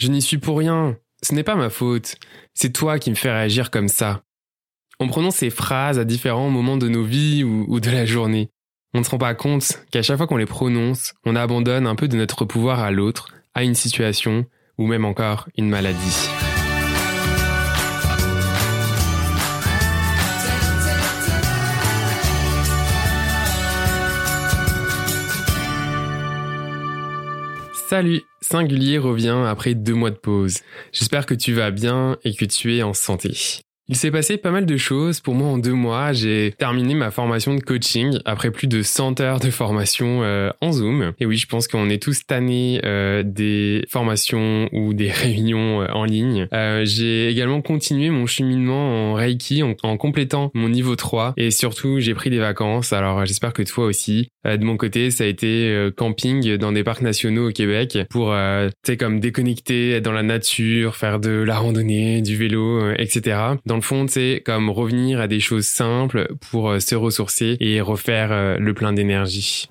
Je n'y suis pour rien. Ce n'est pas ma faute. C'est toi qui me fais réagir comme ça. On prononce ces phrases à différents moments de nos vies ou, de la journée. On ne se rend pas compte qu'à chaque fois qu'on les prononce, on abandonne un peu de notre pouvoir à l'autre, à une situation ou même encore une maladie. Salut, Singulier revient après deux mois de pause. J'espère que tu vas bien et que tu es en santé. Il s'est passé pas mal de choses. Pour moi, en deux mois, j'ai terminé ma formation de coaching après plus de 100 heures de formation euh, en Zoom. Et oui, je pense qu'on est tous tannés euh, des formations ou des réunions euh, en ligne. j'ai également continué mon cheminement en Reiki en, complétant mon niveau 3 et surtout, j'ai pris des vacances. Alors, j'espère que toi aussi. de mon côté, ça a été camping dans des parcs nationaux au Québec pour, tu sais, comme déconnecter, être dans la nature, faire de la randonnée, du vélo, etc. le fond, c'est comme revenir à des choses simples pour euh, se ressourcer et refaire euh, le plein d'énergie.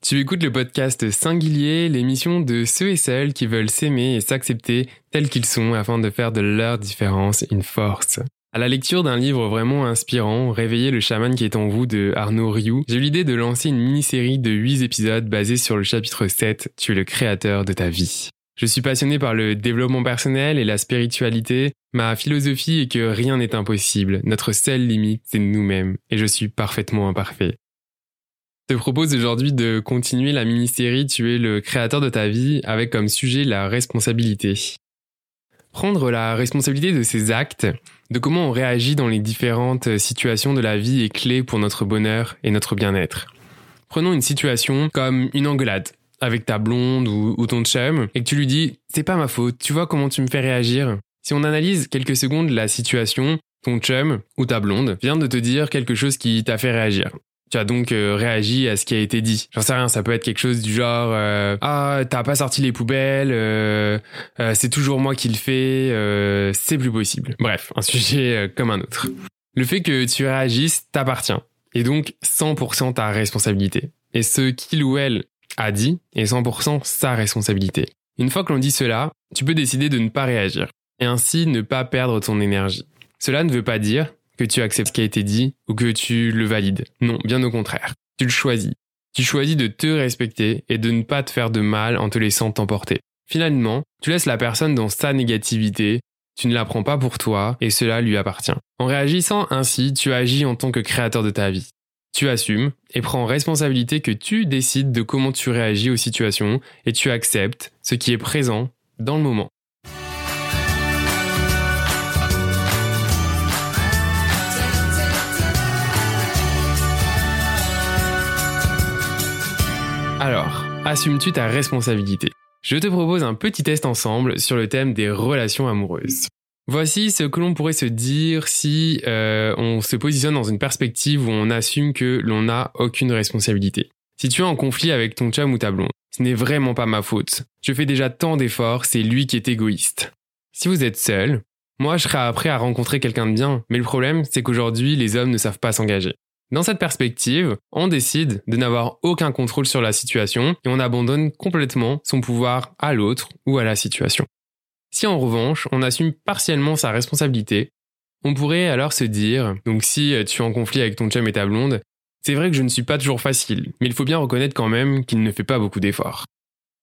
Tu écoutes le podcast Singulier, l'émission de ceux et celles qui veulent s'aimer et s'accepter tels qu'ils sont afin de faire de leur différence une force. À la lecture d'un livre vraiment inspirant, Réveiller le chaman qui est en vous de Arnaud Rioux, j'ai eu l'idée de lancer une mini-série de 8 épisodes basés sur le chapitre 7, Tu es le créateur de ta vie. Je suis passionné par le développement personnel et la spiritualité. Ma philosophie est que rien n'est impossible. Notre seule limite, c'est nous-mêmes. Et je suis parfaitement imparfait. Je te propose aujourd'hui de continuer la mini-série Tu es le créateur de ta vie avec comme sujet la responsabilité. Prendre la responsabilité de ses actes, de comment on réagit dans les différentes situations de la vie est clé pour notre bonheur et notre bien-être. Prenons une situation comme une engueulade avec ta blonde ou, ton chum et que tu lui dis c'est pas ma faute, tu vois comment tu me fais réagir. Si on analyse quelques secondes la situation, ton chum ou ta blonde vient de te dire quelque chose qui t'a fait réagir. Tu as donc euh, réagi à ce qui a été dit. J'en sais rien, ça peut être quelque chose du genre euh, ah t'as pas sorti les poubelles, euh, c'est toujours moi qui le fais, c'est plus possible. Bref, un sujet comme un autre. Le fait que tu réagisses t'appartient et donc 100% ta responsabilité. Et ce qu'il ou elle a dit est 100% sa responsabilité. Une fois que l'on dit cela, tu peux décider de ne pas réagir et ainsi ne pas perdre ton énergie. Cela ne veut pas dire que tu acceptes ce qui a été dit ou que tu le valides. Non, bien au contraire. Tu le choisis. Tu choisis de te respecter et de ne pas te faire de mal en te laissant t'emporter. Finalement, tu laisses la personne dans sa négativité, tu ne la prends pas pour toi et cela lui appartient. En réagissant ainsi, tu agis en tant que créateur de ta vie. Tu assumes et prends responsabilité que tu décides de comment tu réagis aux situations et tu acceptes ce qui est présent dans le moment. Alors, assumes-tu ta responsabilité? Je te propose un petit test ensemble sur le thème des relations amoureuses. Voici ce que l'on pourrait se dire si euh, on se positionne dans une perspective où on assume que l'on n'a aucune responsabilité. Si tu es en conflit avec ton chum ou ta blonde, ce n'est vraiment pas ma faute. Je fais déjà tant d'efforts, c'est lui qui est égoïste. Si vous êtes seul, moi je serais prêt à rencontrer quelqu'un de bien, mais le problème c'est qu'aujourd'hui les hommes ne savent pas s'engager. Dans cette perspective, on décide de n'avoir aucun contrôle sur la situation et on abandonne complètement son pouvoir à l'autre ou à la situation. Si en revanche, on assume partiellement sa responsabilité, on pourrait alors se dire, donc si tu es en conflit avec ton chum et ta blonde, c'est vrai que je ne suis pas toujours facile, mais il faut bien reconnaître quand même qu'il ne fait pas beaucoup d'efforts.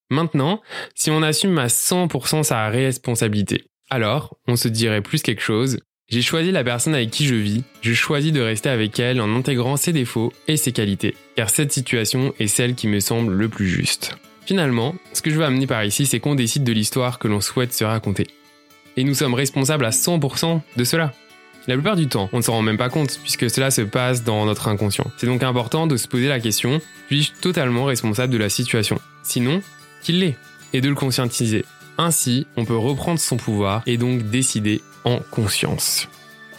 Maintenant, si on assume à 100% sa responsabilité, alors on se dirait plus quelque chose, j'ai choisi la personne avec qui je vis, je choisis de rester avec elle en intégrant ses défauts et ses qualités, car cette situation est celle qui me semble le plus juste. Finalement, ce que je veux amener par ici, c'est qu'on décide de l'histoire que l'on souhaite se raconter. Et nous sommes responsables à 100% de cela. La plupart du temps, on ne s'en rend même pas compte, puisque cela se passe dans notre inconscient. C'est donc important de se poser la question, suis-je totalement responsable de la situation? Sinon, qu'il l'est, et de le conscientiser. Ainsi, on peut reprendre son pouvoir et donc décider en conscience.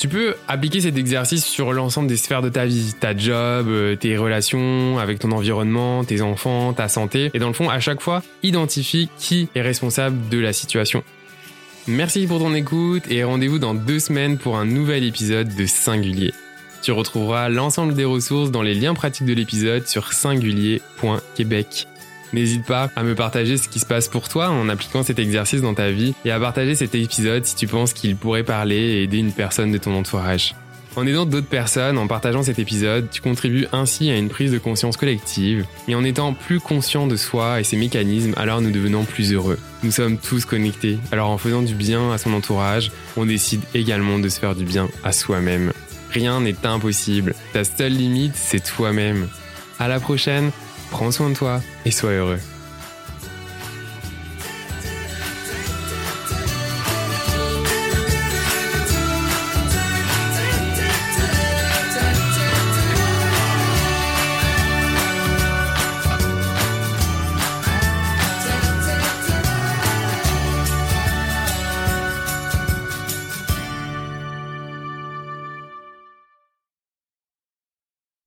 Tu peux appliquer cet exercice sur l'ensemble des sphères de ta vie, ta job, euh, tes relations avec ton environnement, tes enfants, ta santé, et dans le fond, à chaque fois, identifie qui est responsable de la situation. Merci pour ton écoute et rendez-vous dans deux semaines pour un nouvel épisode de Singulier. Tu retrouveras l'ensemble des ressources dans les liens pratiques de l'épisode sur singulier.québec. N'hésite pas à me partager ce qui se passe pour toi en appliquant cet exercice dans ta vie et à partager cet épisode si tu penses qu'il pourrait parler et aider une personne de ton entourage. En aidant d'autres personnes, en partageant cet épisode, tu contribues ainsi à une prise de conscience collective, et en étant plus conscient de soi et ses mécanismes, alors nous devenons plus heureux. Nous sommes tous connectés, alors en faisant du bien à son entourage, on décide également de se faire du bien à soi-même. Rien n'est impossible, ta seule limite, c'est toi-même. À la prochaine, prends soin de toi et sois heureux.